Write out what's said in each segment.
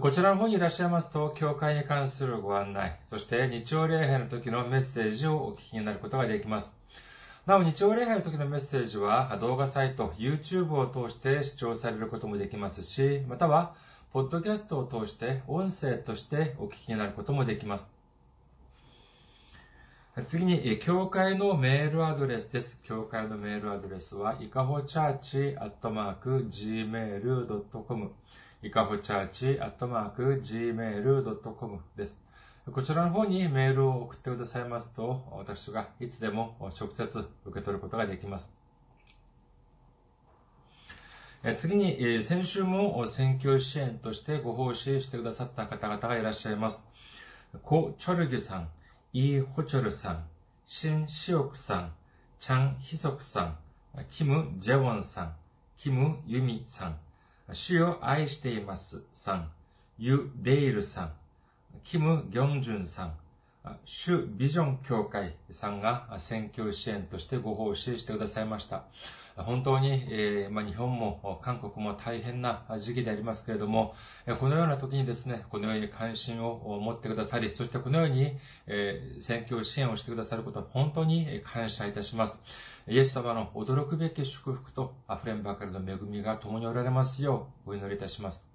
こちらの方にいらっしゃいますと、教会に関するご案内、そして日曜礼拝の時のメッセージをお聞きになることができます。なお、日曜礼拝の時のメッセージは動画サイト、YouTube を通して視聴されることもできますし、または、ポッドキャストを通して音声としてお聞きになることもできます。次に、教会のメールアドレスです。教会のメールアドレスは、いかほチャーチアットマーク gmail.com いかほチャーチアットマーク gmail.com です。こちらの方にメールを送ってくださいますと、私がいつでも直接受け取ることができます。次に、先週も選挙支援としてご奉仕してくださった方々がいらっしゃいます。コ・チョルギュさん、イ・ホチョルさん、シン・シオクさん、チャン・ヒソクさん、キム・ジェウォンさん、キム・ユミさん、主を愛していますさん、ユ・デイルさん、キム・ギョンジュンさん、主ビジョン協会さんが選挙支援としてご奉仕してくださいました。本当に、えーまあ、日本も韓国も大変な時期でありますけれども、このような時にですね、このように関心を持ってくださり、そしてこのように、えー、選挙支援をしてくださること本当に感謝いたします。イエス様の驚くべき祝福と溢れんばかりの恵みが共におられますようお祈りいたします。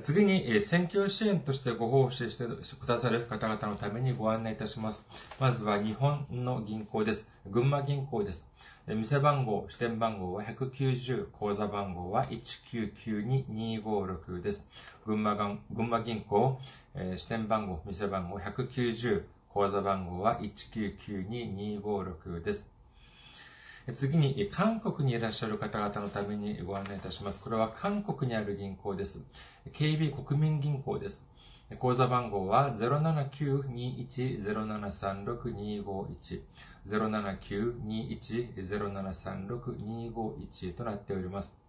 次に、選挙支援としてご奉仕してくださる方々のためにご案内いたします。まずは日本の銀行です。群馬銀行です。店番号、支店番号は190、口座番号は1992256です。群馬が群馬銀行、え支店番号、店番号190、口座番号は1992256です。次に、韓国にいらっしゃる方々のためにご案内いたします。これは韓国にある銀行です。KB 国民銀行です。口座番号は079-21-0736-251 079-21-0736-251となっております。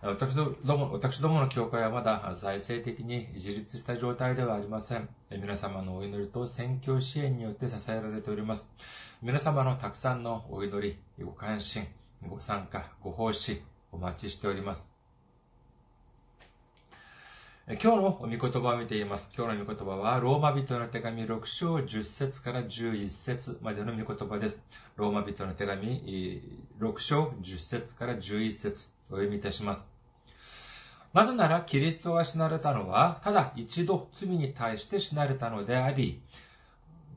私ども、私どもの教会はまだ財政的に自立した状態ではありません。皆様のお祈りと宣教支援によって支えられております。皆様のたくさんのお祈り、ご関心、ご参加、ご奉仕、お待ちしております。今日の御言葉を見ています。今日の御言葉は、ローマ人の手紙6章10節から11節までの御言葉です。ローマ人の手紙6章10節から11節お読みいたします。なぜなら、キリストが死なれたのは、ただ一度罪に対して死なれたのであり、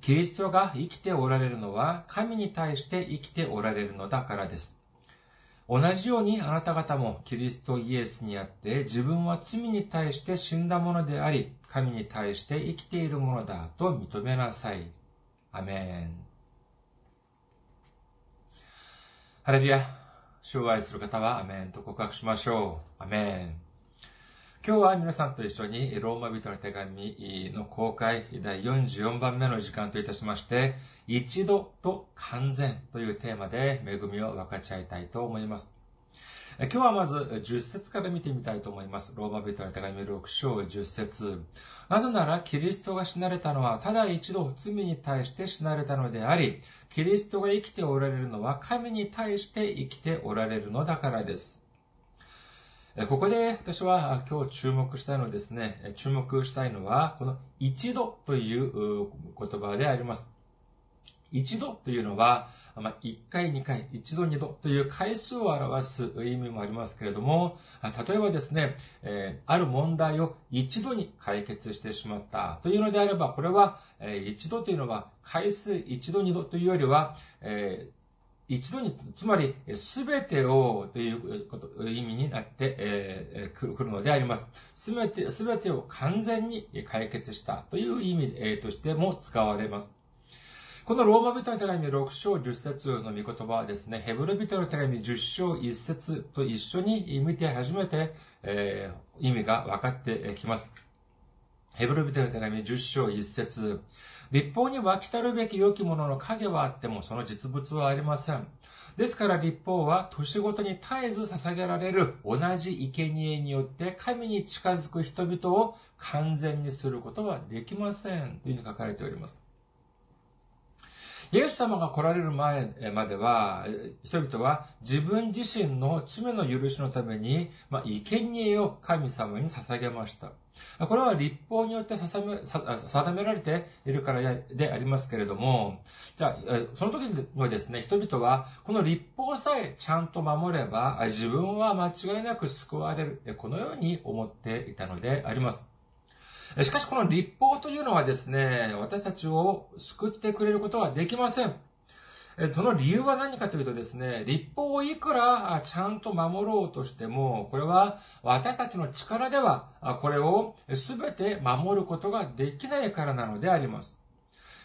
キリストが生きておられるのは、神に対して生きておられるのだからです。同じようにあなた方もキリストイエスにあって自分は罪に対して死んだものであり、神に対して生きているものだと認めなさい。アメン。ハレルヤ。障害する方はアメンと告白しましょう。アメン。今日は皆さんと一緒にローマ人の手紙の公開第44番目の時間といたしまして、一度と完全というテーマで恵みを分かち合いたいと思います。今日はまず10節から見てみたいと思います。ローマ人の手紙6章10節なぜならキリストが死なれたのはただ一度罪に対して死なれたのであり、キリストが生きておられるのは神に対して生きておられるのだからです。ここで私は今日注目したいのはですね、注目したいのは、この一度という言葉であります。一度というのは、まあ、一回、二回、一度、二度という回数を表す意味もありますけれども、例えばですね、えー、ある問題を一度に解決してしまったというのであれば、これは、えー、一度というのは回数一度、二度というよりは、えー一度に、つまり、すべてをということ、意味になって、えー、くるのであります。すべて、すべてを完全に解決したという意味、え、としても使われます。このローマ人の手紙6章10節の御言葉はですね、ヘブル人の手紙10章1節と一緒に見て初めて、えー、意味が分かってきます。ヘブルビテの手紙10章1節立法には来たるべき良きものの影はあってもその実物はありません。ですから立法は年ごとに絶えず捧げられる同じ生贄によって神に近づく人々を完全にすることはできません。というふうに書かれております。イエス様が来られる前までは、人々は自分自身の罪の許しのために、まあ、生贄を神様に捧げました。これは立法によって定められているからでありますけれども、じゃあ、その時にはですね、人々は、この立法さえちゃんと守れば、自分は間違いなく救われる、このように思っていたのであります。しかしこの立法というのはですね、私たちを救ってくれることはできません。その理由は何かというとですね、立法をいくらちゃんと守ろうとしても、これは私たちの力では、これを全て守ることができないからなのであります。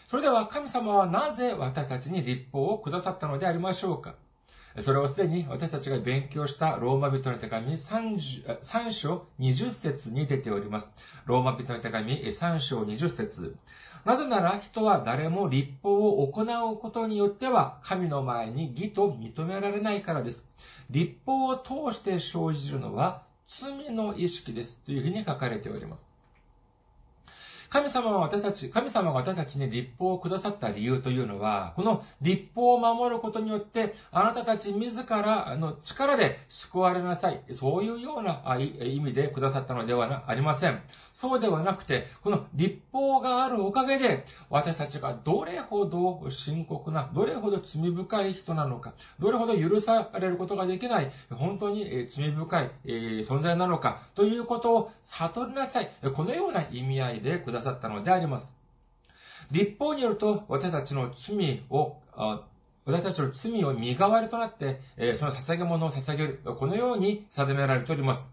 それでは神様はなぜ私たちに立法をくださったのでありましょうか？それはすでに私たちが勉強したローマ人の手紙 3, 3章20節に出ております。ローマ人の手紙3章20節なぜなら人は誰も立法を行うことによっては神の前に義と認められないからです。立法を通して生じるのは罪の意識です。というふうに書かれております。神様は私たち、神様が私たちに立法をくださった理由というのは、この立法を守ることによって、あなたたち自らの力で救われなさい。そういうような意味でくださったのではありません。そうではなくて、この立法があるおかげで、私たちがどれほど深刻な、どれほど罪深い人なのか、どれほど許されることができない、本当に罪深い存在なのか、ということを悟りなさい。このような意味合いでくだださったのであります。立法によると、私たちの罪を、私たちの罪を身代わりとなって、その捧げ物を捧げる。このように定められております。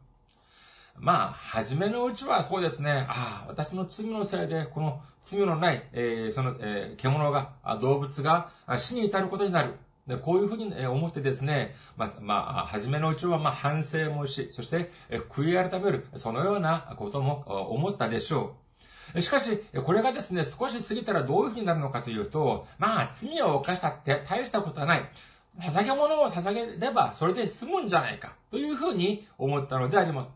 まあ、初めのうちはそうですね、ああ、私の罪のせいで、この罪のない、えー、その、えー、獣が、動物が死に至ることになる。で、こういうふうに思ってですね、まあ、まあ、初めのうちは、まあ、反省もし、そして、悔い改める、そのようなことも思ったでしょう。しかし、これがですね、少し過ぎたらどういうふうになるのかというと、まあ、罪を犯したって大したことはない。捧げ物を捧げれば、それで済むんじゃないか、というふうに思ったのであります。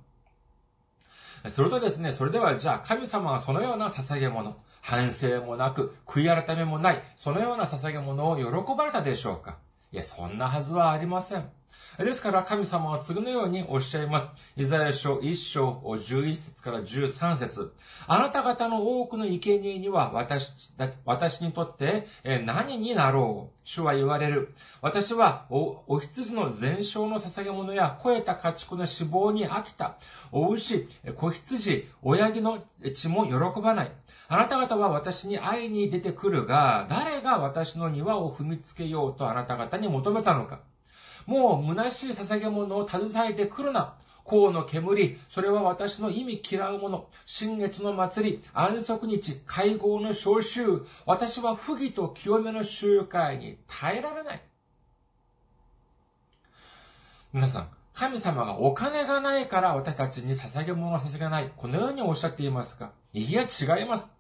それとですね、それではじゃあ神様はそのような捧げ物、反省もなく、悔い改めもない、そのような捧げ物を喜ばれたでしょうか？いや、そんなはずはありません。ですから神様は次のようにおっしゃいます。イザヤ書1章11節から13節あなた方の多くの生贄には私、私にとって何になろう？主は言われる。私はお、お羊の全焼の捧げ物や肥えた家畜の脂肪に飽きた。お牛、子羊、親木の血も喜ばない。あなた方は私に会いに出てくるが、誰が私の庭を踏みつけようとあなた方に求めたのか？もう虚しい捧げ物を携えてくるな。甲の煙、それは私の意味嫌うもの。新月の祭り、安息日、会合の召集。私は不義と清めの集会に耐えられない。皆さん、神様がお金がないから私たちに捧げ物を捧げない。このようにおっしゃっていますかいや、違います。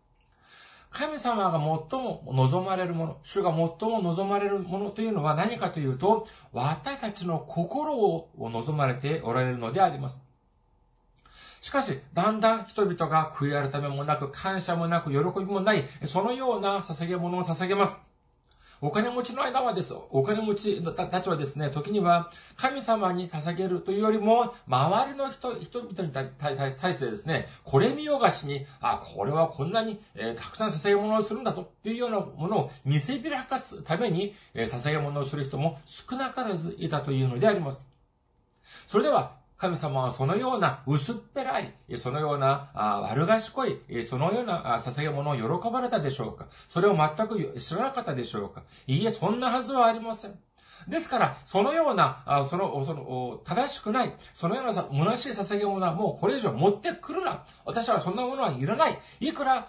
神様が最も望まれるもの、主が最も望まれるものというのは何かというと、私たちの心を望まれておられるのであります。しかし、だんだん人々が悔い改めもなく、感謝もなく、喜びもない、そのような捧げ物を捧げます。お金持ちの間はです。お金持ちたちはですね、時には神様に捧げるというよりも、周りの人、人々に対してですね、これ見よがしに、あ、これはこんなに、えー、たくさん捧げ物をするんだぞっていうようなものを見せびらかすために、えー、捧げ物をする人も少なからずいたというのであります。それでは、神様はそのような薄っぺらい、そのような悪賢い、そのような捧げ物を喜ばれたでしょうかそれを全く知らなかったでしょうかいいえ、そんなはずはありません。ですから、そのような、その、その、正しくない、そのような虚しい捧げ物はもうこれ以上持ってくるな。私はそんなものはいらない。いくら、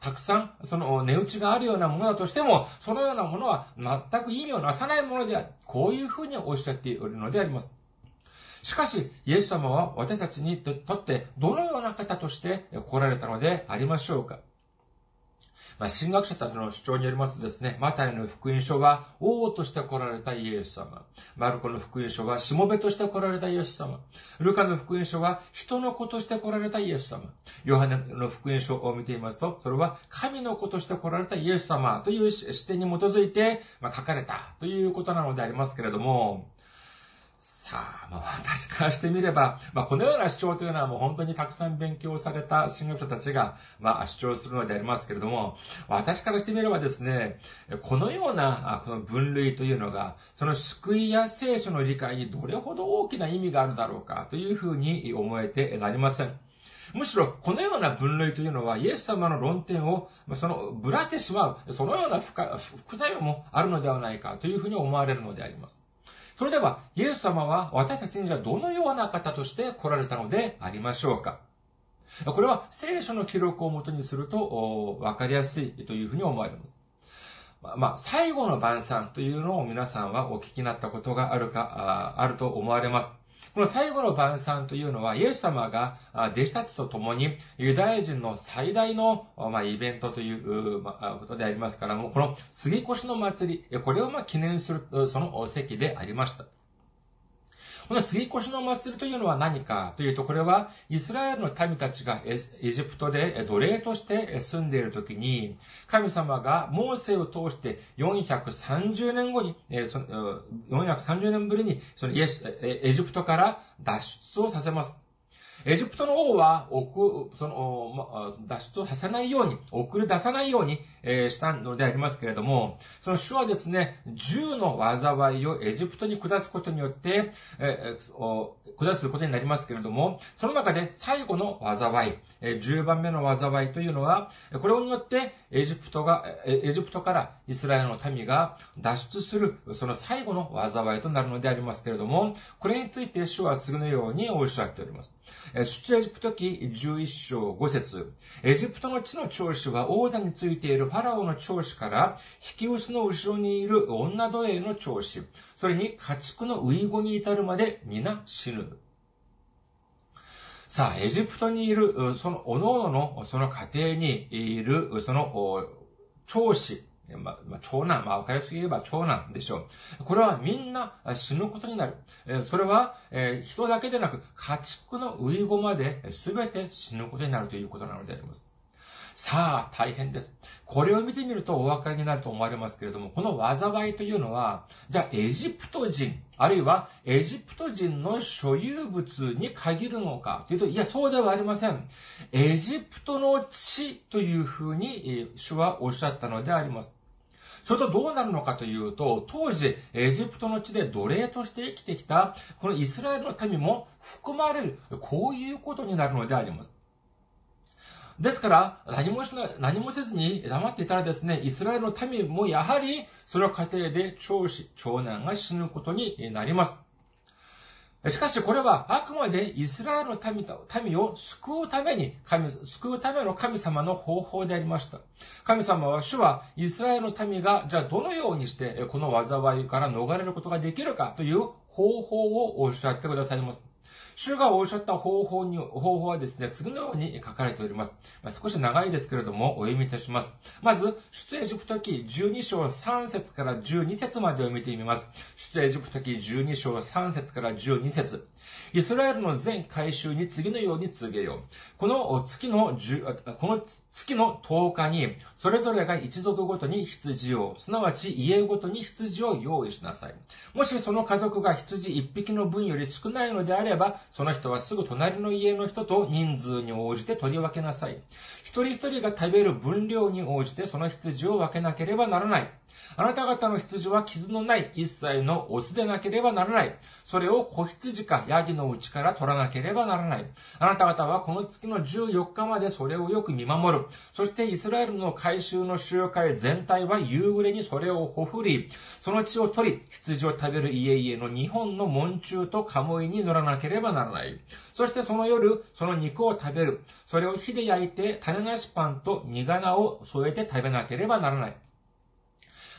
たくさん、その、値打ちがあるようなものだとしても、そのようなものは全く意味をなさないものである。こういうふうにおっしゃっているのであります。しかし、イエス様は私たちにとってどのような方として来られたのでありましょうか？まあ、神学者たちの主張によりますとですね、マタイの福音書は王として来られたイエス様。マルコの福音書はしもべとして来られたイエス様。ルカの福音書は人の子として来られたイエス様。ヨハネの福音書を見ていますと、それは神の子として来られたイエス様という視点に基づいて、ま、書かれたということなのでありますけれども、さあ、まあ私からしてみれば、まあこのような主張というのはもう本当にたくさん勉強された神学者たちが、まあ主張するのでありますけれども、私からしてみればですね、このようなこの分類というのが、その救いや聖書の理解にどれほど大きな意味があるだろうかというふうに思えてなりません。むしろ、このような分類というのは、イエス様の論点を、その、ぶらしてしまう、そのような副作用もあるのではないかというふうに思われるのであります。それでは、イエス様は私たちにはどのような方として来られたのでありましょうか？これは聖書の記録をもとにすると分かりやすいというふうに思われます。まあ、最後の晩餐というのを皆さんはお聞きになったことがあるか、あると思われます。この最後の晩餐というのは、イエス様が弟子たちと共にユダヤ人の最大の、ま、イベントということでありますからも、この杉越の祭り、これをま記念するその席でありました。この杉越の祭りというのは何かというと、これはイスラエルの民たちがエジプトで奴隷として住んでいるときに、神様がモーセを通して430年後に、430年ぶりにそのエジプトから脱出をさせます。エジプトの王は、送、その、脱出をさせないように、送り出さないように、したのでありますけれども、その主はですね、銃の災いをエジプトに下すことによって、下すことになりますけれども、その中で最後の災い、えー、10番目の災いというのは、これによってエジプトが、エジプトからイスラエルの民が脱出する、その最後の災いとなるのでありますけれども、これについて主は次のようにおっしゃっております。出エジプト記11章5節。エジプトの地の長子は王座についているファラオの長子から、引き薄の後ろにいる女奴隷の長子、それに家畜の遺語に至るまで皆死ぬ。さあ、エジプトにいる、その、おのおのの、その家庭にいる、その、長子、まあ、長男、まあ、わかりやすく言えば長男でしょう。これはみんな死ぬことになる。えそれは、え人だけでなく、家畜の遺語まで全て死ぬことになるということなのであります。さあ、大変です。これを見てみるとお分かりになると思われますけれども、この災いというのは、じゃあエジプト人、あるいはエジプト人の所有物に限るのかというと、いや、そうではありません。エジプトの地というふうに主はおっしゃったのであります。それとどうなるのかというと、当時、エジプトの地で奴隷として生きてきた、このイスラエルの民も含まれる、こういうことになるのであります。ですから、何もしない、何もせずに黙っていたらですね、イスラエルの民もやはり、その過程で長子、長男が死ぬことになります。しかしこれはあくまでイスラエルの民民を救うために、神、救うための神様の方法でありました。神様は主はイスラエルの民がじゃあどのようにしてこの災いから逃れることができるかという方法をおっしゃってくださいます。主がおっしゃった方法に、方法はですね、次のように書かれております。まあ、少し長いですけれども、お読みいたします。まず、出エジプト記12章3節から12節までを見てみます。出エジプト記12章3節から12節イスラエルの全回収に次のように告げよう。この月の、この月の10日に、それぞれが一族ごとに羊を、すなわち家ごとに羊を用意しなさい。もしその家族が羊一匹の分より少ないのであれば、その人はすぐ隣の家の人と人数に応じて取り分けなさい。一人一人が食べる分量に応じてその羊を分けなければならない。あなた方の羊は傷のない一切のオスでなければならない。それを子羊かヤギのうちから取らなければならない。あなた方はこの月の14日までそれをよく見守る。そしてイスラエルの回収の集会全体は夕暮れにそれをほふり、その血を取り、羊を食べる家々の日本の門中と鴨居に乗らなければならない。そしてその夜、その肉を食べる。それを火で焼いて種なしパンと苦菜を添えて食べなければならない。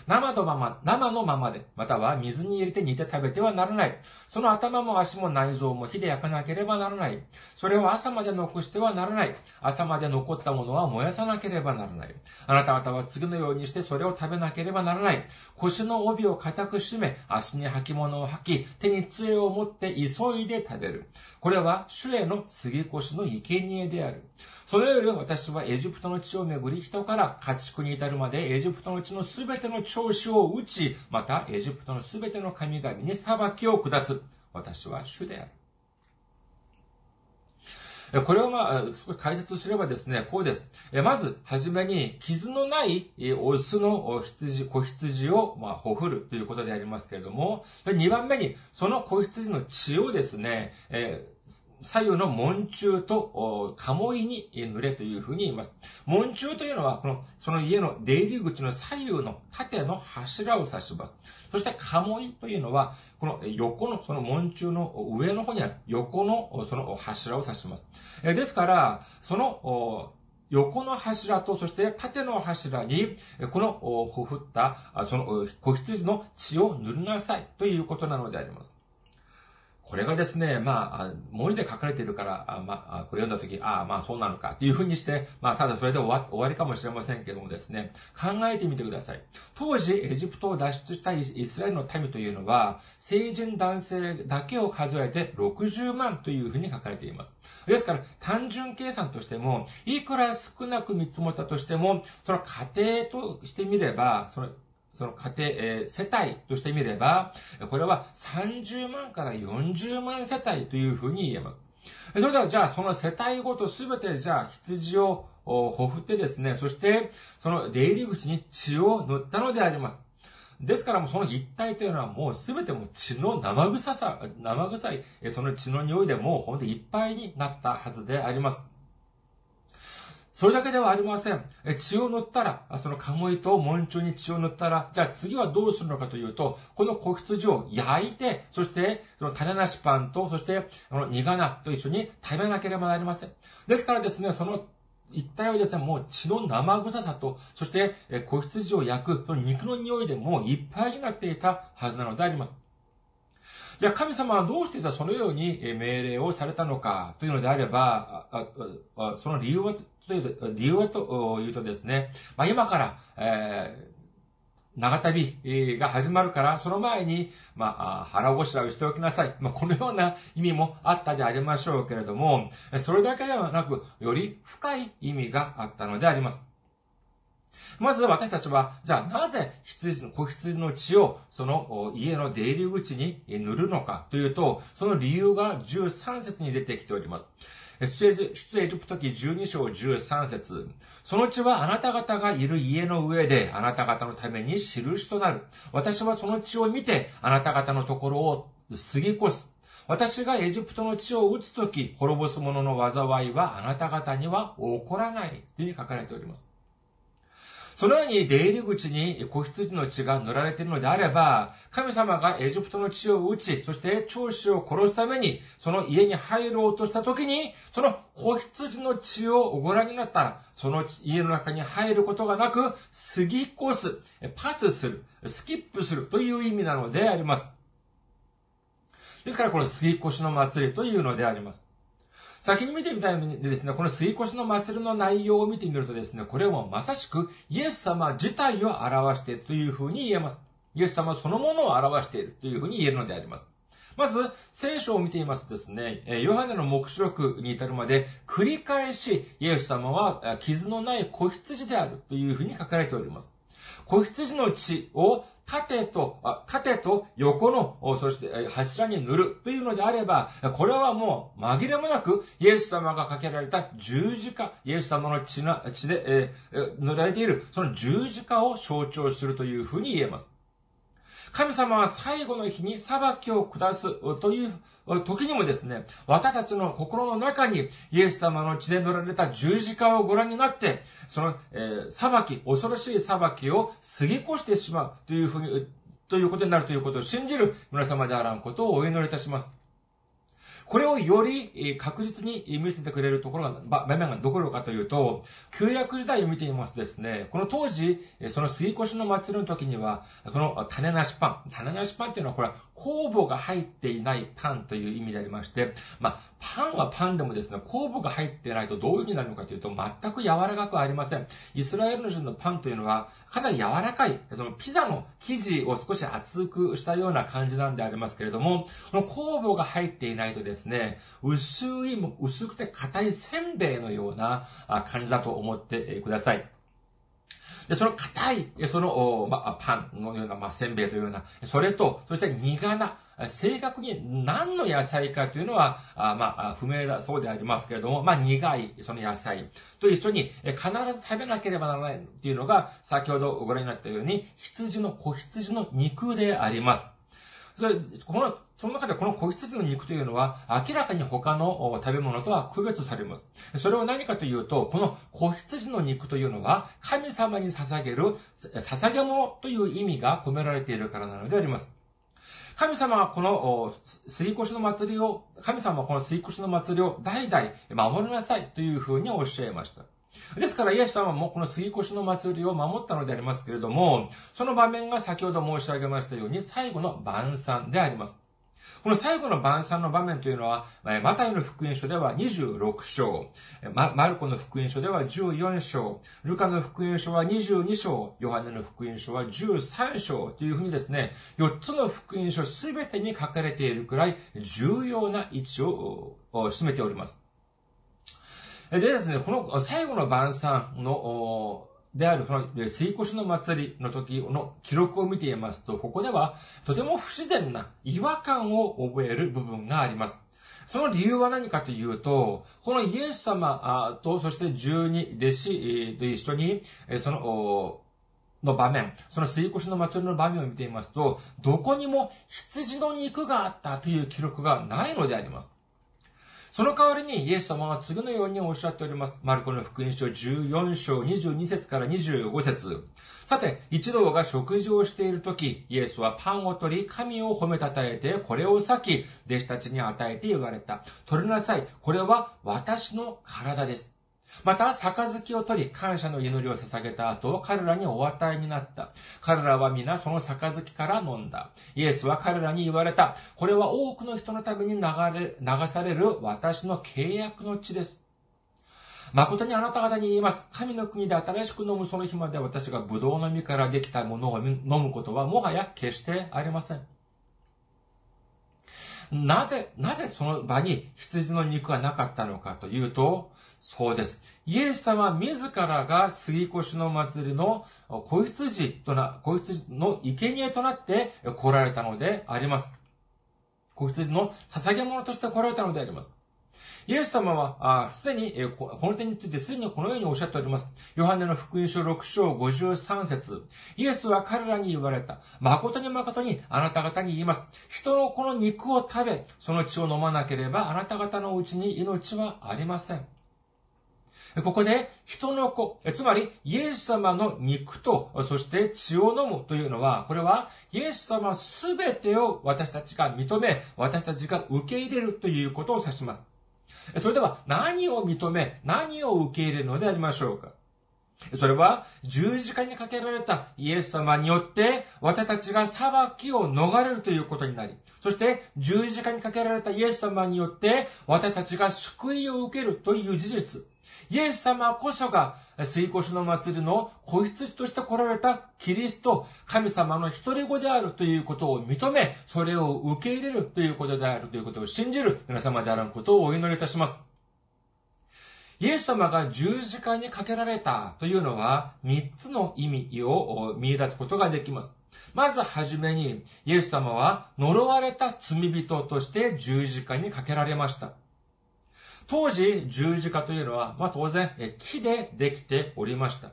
生のまま、生のままで、または水に入れて煮て食べてはならない。その頭も足も内臓も火で焼かなければならない。それを朝まで残してはならない。朝まで残ったものは燃やさなければならない。あなた方は次のようにしてそれを食べなければならない。腰の帯を固く締め、足に履物を履き、手に杖を持って急いで食べる。これは主への杉越の生贄である。それより私はエジプトの地をめぐり人から家畜に至るまでエジプトの地のすべての調子を打ち、またエジプトのすべての神々に裁きを下す。私は主である。これをまあ、少し解説すればですね、こうです。まず、はじめに、傷のないオスの羊、子羊を、まあ、ほふるということでありますけれども、2番目に、その子羊の血をですね、えー左右の門柱と鴨居に濡れというふうに言います。門柱というのは、この、その家の出入り口の左右の縦の柱を指します。そして、鴨居というのは、この横の、その門柱の上の方にある横の、その柱を指します。ですから、その、横の柱と、そして縦の柱に、この、ほふった、その、子羊の血を塗りなさいということなのであります。これがですね、まあ、文字で書かれているから、あまあ、これ読んだとき、ああ、まあそうなのかっていうふうにして、まあ、ただそれで終わ終わりかもしれませんけどもですね、考えてみてください。当時、エジプトを脱出したイスラエルの民というのは、成人男性だけを数えて60万というふうに書かれています。ですから、単純計算としても、いくら少なく見積もったとしても、その家庭としてみれば、そのその家庭、えー、世帯としてみれば、これは30万から40万世帯というふうに言えます。それでは、じゃあ、その世帯ごとすべて、じゃあ、羊をほふってですね、そして、その出入り口に血を塗ったのであります。ですからその一体というのはもうすべても血の生臭さ、生臭い、その血の匂いでもうほんといっぱいになったはずであります。それだけではありません。血を塗ったら、そのカモイと門中に血を塗ったら、じゃあ次はどうするのかというと、この子羊を焼いて、そして、その種なしパンと、そして、この苦菜と一緒に食べなければなりません。ですからですね、その一体はですね、もう血の生臭さと、そして、子羊を焼く、その肉の匂いでもういっぱいになっていたはずなのであります。じゃあ神様はどうしてじゃそのように命令をされたのかというのであれば、その理由はという、理由はというとですね、まあ、今から、えー、長旅が始まるから、その前に、まあ、腹ごしらえをしておきなさい。まあ、このような意味もあったでありましょうけれども、それだけではなく、より深い意味があったのであります。まず私たちは、じゃあなぜ羊の、子羊の血をその家の出入り口に塗るのかというと、その理由が13節に出てきております。出エジプト記12章13節その地はあなた方がいる家の上であなた方のために印となる。私はその地を見てあなた方のところを過ぎ越す。私がエジプトの地を打つとき、滅ぼす者の災いはあなた方には起こらない。というふうに書かれております。そのように出入り口に子羊の血が塗られているのであれば、神様がエジプトの血を打ち、そして長子を殺すために、その家に入ろうとした時に、その子羊の血をご覧になったら、その家の中に入ることがなく、過ぎ越す、パスする、スキップするという意味なのであります。ですからこの過ぎ越しの祭りというのであります。先に見てみたいのでですね、この水越しの祭りの内容を見てみるとですね、これはまさしくイエス様自体を表しているというふうに言えます。イエス様そのものを表しているというふうに言えるのであります。まず、聖書を見てみますとですね、ヨハネの目視録に至るまで、繰り返し、イエス様は傷のない子羊であるというふうに書かれております。子羊の血を縦と、縦と横の、そして柱に塗るというのであれば、これはもう紛れもなく、イエス様がかけられた十字架、イエス様の血な血で、えー、塗られている、その十字架を象徴するというふうに言えます。神様は最後の日に裁きを下すという時にもですね、私たちの心の中にイエス様の血で乗られた十字架をご覧になって、その、えー、裁き、恐ろしい裁きを過ぎ越してしまうというふうに、ということになるということを信じる皆様であらんことをお祈りいたします。これをより確実に見せてくれるところが、場面がどころかというと、旧約時代を見てみますとですね、この当時、その杉越の祭りの時には、この種なしパン、種なしパンっていうのはこれ酵母が入っていないパンという意味でありまして、まあ、パンはパンでもですね、酵母が入ってないとどういう風になるのかというと、全く柔らかくありません。イスラエルの人のパンというのは、かなり柔らかい、そのピザの生地を少し厚くしたような感じなんでありますけれども、この酵母が入っていないとですね、薄い、薄くて硬いせんべいのような感じだと思ってください。で、その硬い、その、ま、パンのような、ま、せんべいというような、それと、そして苦な、正確に何の野菜かというのは、あまあ、不明だそうでありますけれども、まあ、苦い、その野菜と一緒に必ず食べなければならないっていうのが、先ほどご覧になったように、羊の、子羊の肉であります。それ、この、その中でこの子羊の肉というのは、明らかに他の食べ物とは区別されます。それは何かというと、この子羊の肉というのは、神様に捧げる、捧げ物という意味が込められているからなのであります。神様はこの杉越の祭りを、神様はこの杉越の祭りを代々守りなさいというふうにおっしゃいました。ですから、イエス様もこの杉越の祭りを守ったのでありますけれども、その場面が先ほど申し上げましたように最後の晩餐であります。この最後の晩餐の場面というのは、マタイの福音書では26章、マルコの福音書では14章、ルカの福音書は22章、ヨハネの福音書は13章というふうにですね、4つの福音書すべてに書かれているくらい重要な位置を占めております。でですね、この最後の晩餐のである、その、水越の祭りの時の記録を見ていますと、ここでは、とても不自然な違和感を覚える部分があります。その理由は何かというと、このイエス様と、そして十二弟子と一緒に、その、の場面、その水越の祭りの場面を見ていますと、どこにも羊の肉があったという記録がないのであります。その代わりにイエス様は次のようにおっしゃっております。マルコの福音書14章22節から25節さて、一同が食事をしているとき、イエスはパンを取り、神を褒めたたえて、これを裂き、弟子たちに与えて言われた。取りなさい。これは私の体です。また、杯を取り、感謝の祈りを捧げた後、彼らにお与えになった。彼らは皆その杯から飲んだ。イエスは彼らに言われた。これは多くの人のために流れ、流される私の契約の地です。誠にあなた方に言います。神の国で新しく飲むその日まで私がブドウの実からできたものを飲むことはもはや決してありません。なぜ、なぜその場に羊の肉がなかったのかというと、そうです。イエス様自らが杉越の祭りの子羊とな、子羊の生贄となって来られたのであります。子羊の捧げ物として来られたのであります。イエス様は、すでに、この点についてすでにこのようにおっしゃっております。ヨハネの福音書6章53節イエスは彼らに言われた。誠に誠にあなた方に言います。人のこの肉を食べ、その血を飲まなければあなた方のうちに命はありません。ここで人の子、つまりイエス様の肉と、そして血を飲むというのは、これはイエス様すべてを私たちが認め、私たちが受け入れるということを指します。それでは何を認め、何を受け入れるのでありましょうかそれは十字架にかけられたイエス様によって私たちが裁きを逃れるということになり、そして十字架にかけられたイエス様によって私たちが救いを受けるという事実、イエス様こそが、水越の祭りの子羊として来られたキリスト、神様の一人子であるということを認め、それを受け入れるということであるということを信じる皆様であることをお祈りいたします。イエス様が十字架にかけられたというのは、三つの意味を見出すことができます。まずはじめに、イエス様は呪われた罪人として十字架にかけられました。当時、十字架というのは、まあ当然、木でできておりました。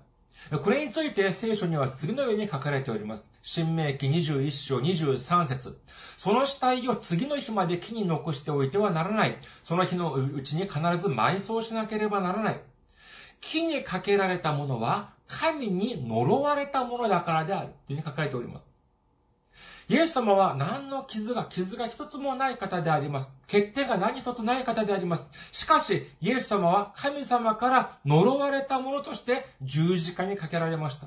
これについて聖書には次のように書かれております。新明記21章23節その死体を次の日まで木に残しておいてはならない。その日のうちに必ず埋葬しなければならない。木にかけられたものは神に呪われたものだからである。というふうに書かれております。イエス様は何の傷が、傷が一つもない方であります。欠点が何一つない方であります。しかし、イエス様は神様から呪われたものとして十字架にかけられました。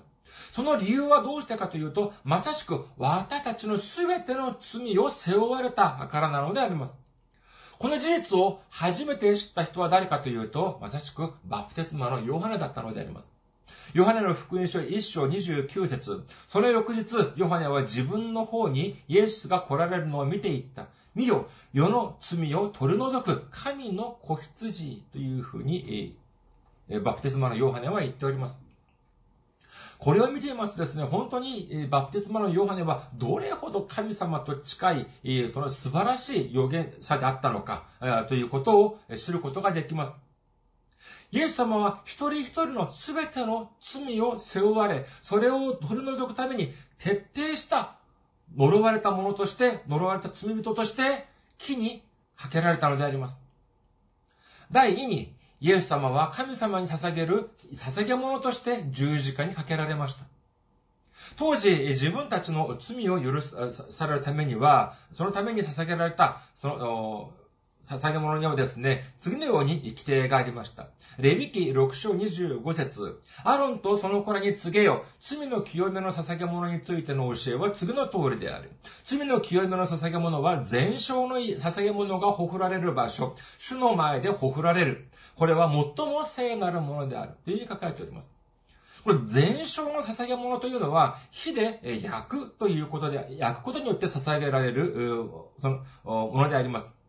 その理由はどうしてかというと、まさしく私たちの全ての罪を背負われたからなのであります。この事実を初めて知った人は誰かというと、まさしくバプテスマのヨハネだったのであります。ヨハネの福音書1章29節その翌日、ヨハネは自分の方にイエスが来られるのを見ていった。見よ、世の罪を取り除く神の子羊というふうに、バプテスマのヨハネは言っております。これを見ていますとですね、本当にバプテスマのヨハネはどれほど神様と近い、その素晴らしい預言者であったのか、ということを知ることができます。イエス様は一人一人の全ての罪を背負われ、それを取り除くために徹底した呪われた者として、呪われた罪人として、木にかけられたのであります。第2に、イエス様は神様に捧げる捧げ物として十字架にかけられました。当時、自分たちの罪を許されるためには、そのために捧げられた、その、捧げ物にはですね、次のように規定がありました。レビ記6章25節アロンとその子らに告げよ。罪の清めの捧げ物についての教えは次の通りである。罪の清めの捧げ物は全焼の捧げ物がほふられる場所。主の前でほふられる。これは最も聖なるものである。というふうに書かれております。これ、全焼の捧げ物というのは、火で焼くということで、焼くことによって捧げられる、その、ものであります。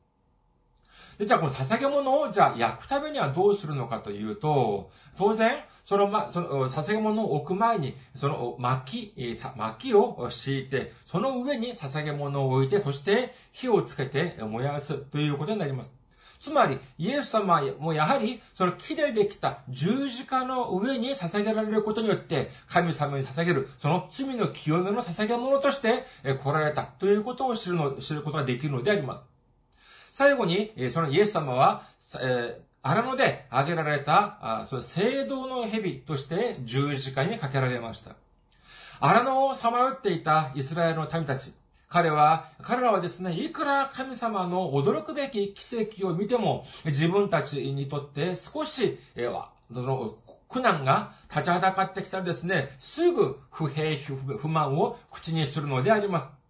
で、じゃあこの捧げ物を、じゃあ焼くためにはどうするのかというと、当然、その、ま、その、捧げ物を置く前に、その、薪、薪を敷いて、その上に捧げ物を置いて、そして火をつけて燃やすということになります。つまり、イエス様もやはり、その木でできた十字架の上に捧げられることによって、神様に捧げる、その罪の清めの捧げ物として来られたということを知るの、知ることができるのであります。最後に、そのイエス様は、えー荒野で挙げられた、その聖堂の蛇として十字架にかけられました。荒野をさまよっていたイスラエルの民たち。彼は、彼らはですね、いくら神様の驚くべき奇跡を見ても、自分たちにとって少し、えー、その苦難が立ちはだかってきたらですね、すぐ不平不満を口にするのであります。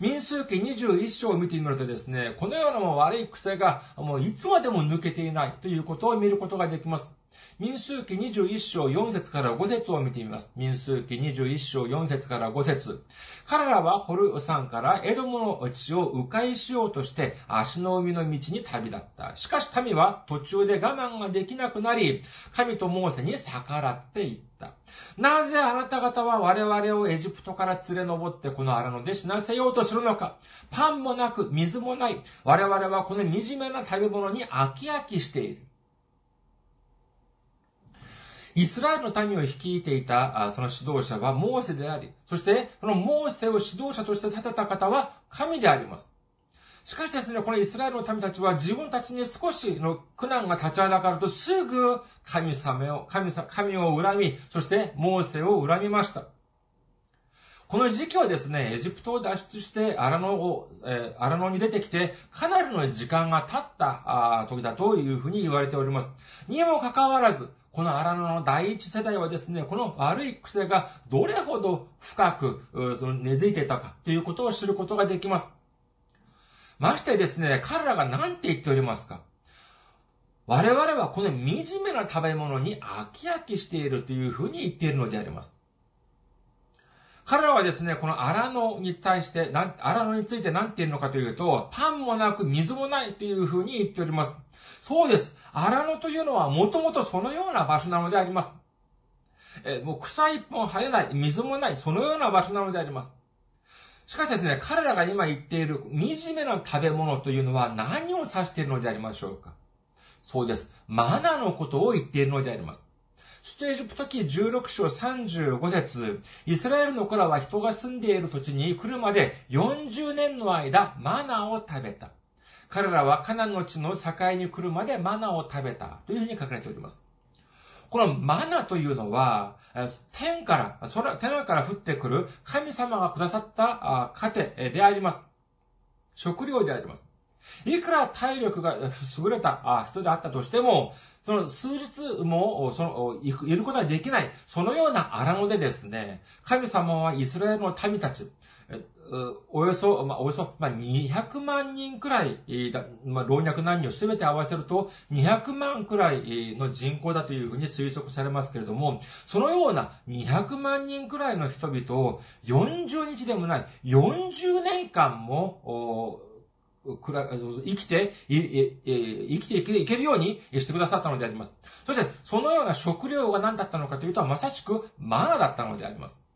民数記21章を見てみるとですね、このような悪い癖がもういつまでも抜けていないということを見ることができます。民数記21章4節から5節を見てみます。民数記21章4節から5節彼らはホル山からエドモの地を迂回しようとして足の海の道に旅立った。しかし民は途中で我慢ができなくなり、神とモーセに逆らっていった。なぜあなた方は我々をエジプトから連れ上ってこの荒野で死なせようとするのかパンもなく水もない。我々はこの惨めな食べ物に飽き飽きしている。イスラエルの民を率いていた、その指導者はモーセであり、そして、そのモーセを指導者として立てた方は神であります。しかしですね、このイスラエルの民たちは自分たちに少しの苦難が立ちはだかるとすぐ神様を、神様、神を恨み、そしてモーセを恨みました。この時期はですね、エジプトを脱出して荒野を、えー、荒野に出てきて、かなりの時間が経った時だというふうに言われております。にもかかわらず、この荒野の第一世代はですね、この悪い癖がどれほど深く、その根付いていたかということを知ることができます。ましてですね、彼らが何て言っておりますか？我々はこの惨めな食べ物に飽き飽きしているというふうに言っているのであります。彼らはですね、この荒野に対して、荒野について何て言うのかというと、パンもなく水もないというふうに言っております。そうです。荒野というのはもともとそのような場所なのであります。えもう草一本生えない、水もない、そのような場所なのであります。しかしですね、彼らが今言っている惨めな食べ物というのは何を指しているのでありましょうかそうです。マナのことを言っているのであります。出エジプト記16章35節イスラエルの子らは人が住んでいる土地に来るまで40年の間マナを食べた。彼らはカナンの地の境に来るまでマナを食べたというふうに書かれております。このマナというのは、天から、空、天から降ってくる神様がくださった糧であります。食料であります。いくら体力が優れた人であったとしても、その数日も、その、いることができない、そのような荒野でですね、神様はイスラエルの民たち、およそ、まあ、およそ、まあ、200万人くらい、まあ、老若男女すべて合わせると、200万くらいの人口だというふうに推測されますけれども、そのような200万人くらいの人々を40日でもない、40年間も、くら生きて、生きていけるようにしてくださったのであります。そして、そのような食料が何だったのかというと、まさしくマナだったのであります。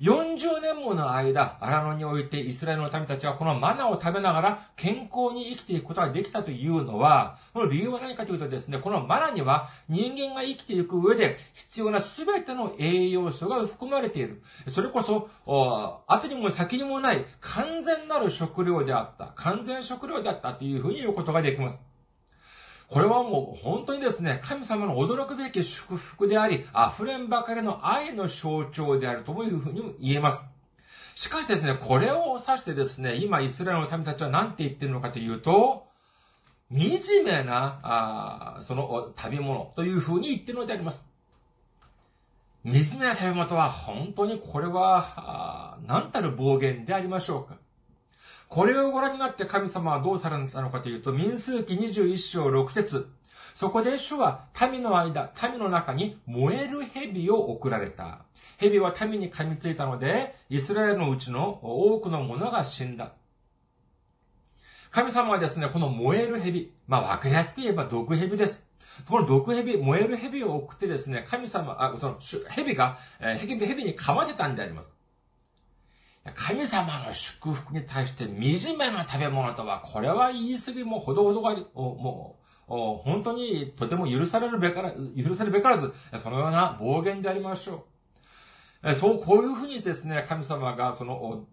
40年もの間、荒野においてイスラエルの民たちはこのマナを食べながら健康に生きていくことができたというのは、この理由は何かというとですね、このマナには人間が生きていく上で必要な全ての栄養素が含まれている。それこそ、後にも先にもない完全なる食料であった。完全食料であったというふうに言うことができます。これはもう本当にですね、神様の驚くべき祝福であり、溢れんばかりの愛の象徴であるというふうに言えます。しかしですね、これを指してですね、今イスラエルの民たちは何て言ってるのかというと、惨めな、あその食べ物というふうに言ってるのであります。惨めな食べ物は本当にこれは、何たる暴言でありましょうか。これをご覧になって神様はどうされたのかというと、民数記21章6節そこで主は民の間、民の中に燃える蛇を送られた。蛇は民に噛みついたので、イスラエルのうちの多くの者が死んだ。神様はですね、この燃える蛇、まあわかりやすく言えば毒蛇です。この毒蛇、燃える蛇を送ってですね、神様、あ、その、蛇が、蛇に噛ませたんであります。神様の祝福に対して惨めな食べ物とは、これは言い過ぎもほどほどがり、もう、本当にとても許されるべから、許されるべからず、そのような暴言でありましょう。そう、こういうふうにですね、神様がその、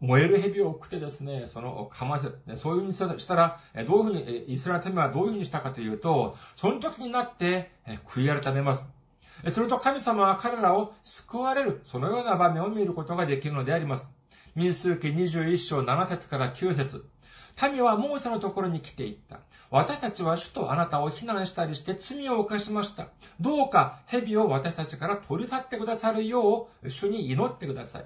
燃える蛇を送ってですね、その、かませ、そういうふうにしたら、どういうふうに、イスラエル民はどういうふうにしたかというと、その時になって、悔い改めます。すると神様は彼らを救われる、そのような場面を見ることができるのであります。民数記21章7節から9節民はモーセのところに来ていった。私たちは主とあなたを非難したりして罪を犯しました。どうか蛇を私たちから取り去ってくださるよう主に祈ってください。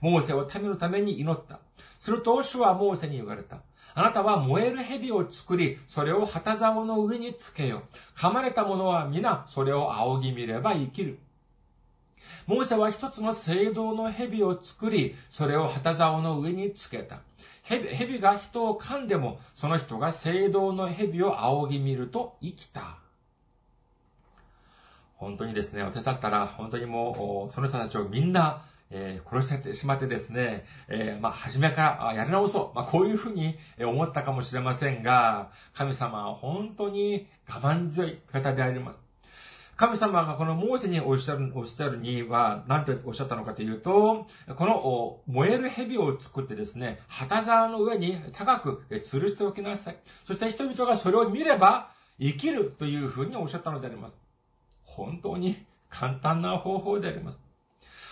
モーセは民のために祈った。すると主はモーセに言われた。あなたは燃える蛇を作り、それを旗竿の上につけよ。噛まれた者は皆、それを仰ぎ見れば生きる。モーセは一つの聖堂の蛇を作り、それを旗竿の上につけた。蛇が人を噛んでも、その人が聖堂の蛇を仰ぎ見ると生きた。本当にですね、私だったら、本当にもう、その人たちをみんな、えー、殺してしまってですね、えー、まあ、初めからやり直そう。まあ、こういうふうに思ったかもしれませんが、神様は本当に我慢強い方であります。神様がこのモーセにおっしゃる、おっしゃるには、何ておっしゃったのかというと、この燃える蛇を作ってですね、旗沢の上に高く吊るしておきなさい。そして人々がそれを見れば生きるというふうにおっしゃったのであります。本当に簡単な方法であります。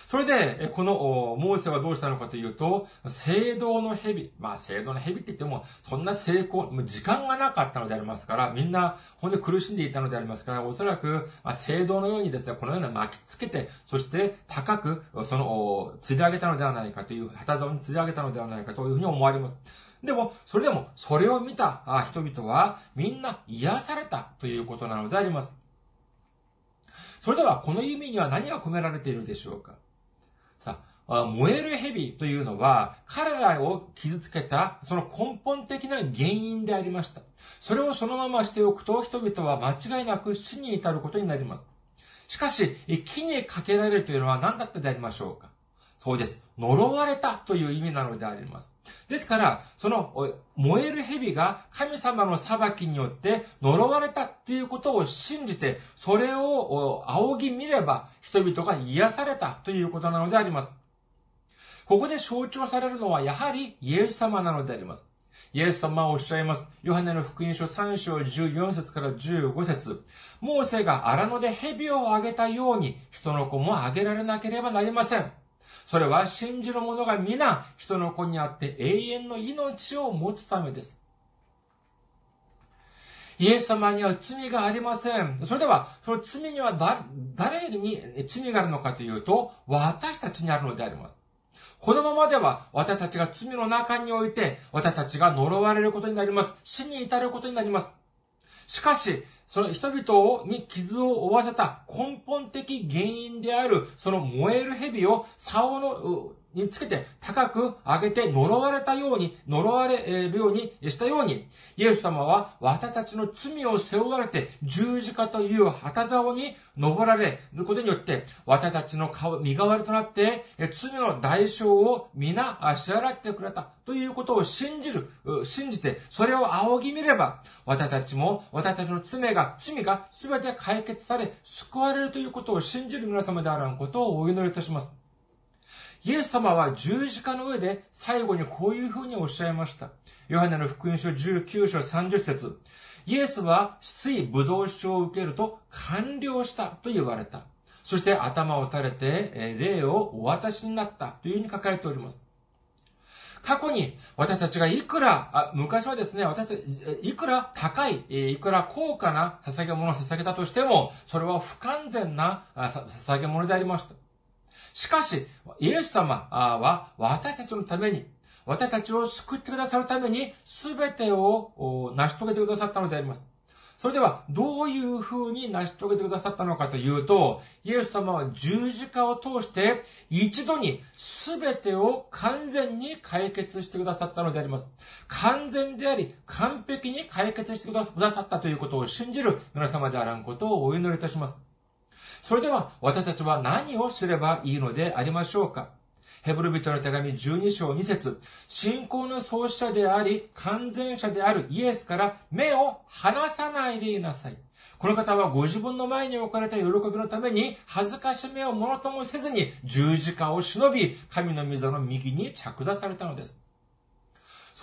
それで、この、モーセはどうしたのかというと、聖堂の蛇。まあ、聖堂の蛇って言っても、そんな成功、もう時間がなかったのでありますから、みんな、本当に苦しんでいたのでありますから、おそらく、まあ、聖堂のようにですね、このような巻きつけて、そして高く、その、釣り上げたのではないかという、旗竿に釣り上げたのではないかというふうに思われます。でも、それでも、それを見た人々は、みんな癒されたということなのであります。それでは、この意味には何が込められているでしょうか？さあ、燃える蛇というのは、彼らを傷つけた、その根本的な原因でありました。それをそのまましておくと、人々は間違いなく死に至ることになります。しかし、木にかけられるというのは何だったでありましょうか？そうです。呪われたという意味なのであります。ですから、その燃える蛇が神様の裁きによって呪われたということを信じて、それを仰ぎ見れば人々が癒されたということなのであります。ここで象徴されるのはやはりイエス様なのであります。イエス様はおっしゃいます。ヨハネの福音書3章14節から15節モーセが荒野で蛇をあげたように人の子もあげられなければなりません。それは信じる者が皆人の子にあって永遠の命を持つためです。イエス様には罪がありません。それでは、その罪には誰に罪があるのかというと、私たちにあるのであります。このままでは私たちが罪の中において私たちが呪われることになります。死に至ることになります。しかし、その人々に傷を負わせた根本的原因である、その燃える蛇を竿のにつけて高く上げて呪われたように、呪われるようにしたように、イエス様は私たちの罪を背負われて十字架という旗竿に登られることによって、私たちの身代わりとなって、罪の代償を皆支払ってくれたということを信じる、信じて、それを仰ぎ見れば、私たちも、私たちの罪が、罪が全て解決され、救われるということを信じる皆様であることをお祈りいたします。イエス様は十字架の上で最後にこういうふうにおっしゃいました。ヨハネの福音書19章30節イエスは水ブドウ酒を受けると完了したと言われた。そして頭を垂れて霊をお渡しになったというふうに書かれております。過去に私たちがいくら、昔はですね、私たち、いくら高い、いくら高価な捧げ物を捧げたとしても、それは不完全な捧げ物でありました。しかし、イエス様は私たちのために、私たちを救ってくださるために、すべてを成し遂げてくださったのであります。それでは、どういう風に成し遂げてくださったのかというと、イエス様は十字架を通して、一度に全てを完全に解決してくださったのであります。完全であり、完璧に解決してくださったということを信じる皆様であらんことをお祈りいたします。それでは私たちは何をすればいいのでありましょうかヘブル人の手紙12章2節信仰の創始者であり、完全者であるイエスから目を離さないでいなさい。この方はご自分の前に置かれた喜びのために恥ずかしめをものともせずに十字架を忍び、神の溝の右に着座されたのです。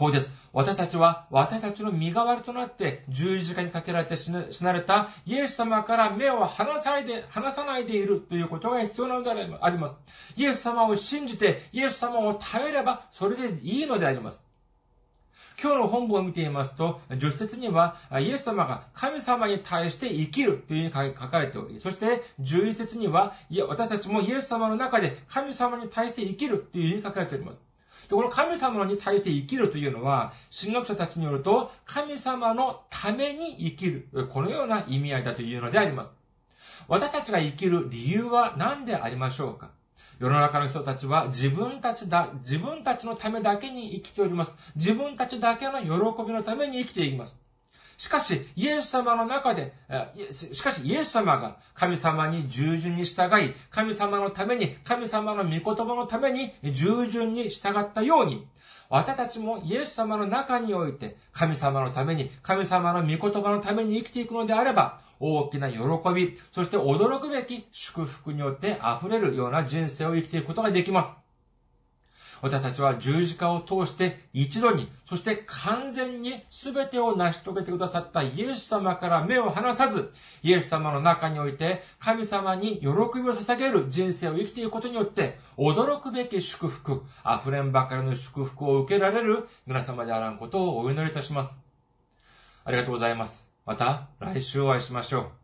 そうです。私たちは、私たちの身代わりとなって十字架にかけられて死なれたイエス様から目を離さないで、離さないでいるということが必要なのであります。イエス様を信じて、イエス様を頼れば、それでいいのであります。今日の本文を見ていますと、10節には、イエス様が神様に対して生きるというふうに書かれており、そして11節には、私たちもイエス様の中で神様に対して生きるというふうに書かれております。で、この神様に対して生きるというのは、神学者たちによると、神様のために生きる。このような意味合いだというのであります。私たちが生きる理由は何でありましょうか？世の中の人たちは自分たちだ、自分たちのためだけに生きております。自分たちだけの喜びのために生きていきます。しかし、イエス様の中で、しかしイエス様が神様に従順に従い、神様のために、神様の御言葉のために従順に従ったように、私たちもイエス様の中において、神様のために、神様の御言葉のために生きていくのであれば、大きな喜び、そして驚くべき祝福によって溢れるような人生を生きていくことができます。私たちは十字架を通して一度に、そして完全に全てを成し遂げてくださったイエス様から目を離さず、イエス様の中において神様に喜びを捧げる人生を生きていくことによって、驚くべき祝福、溢れんばかりの祝福を受けられる皆様であらんことをお祈りいたします。ありがとうございます。また来週お会いしましょう。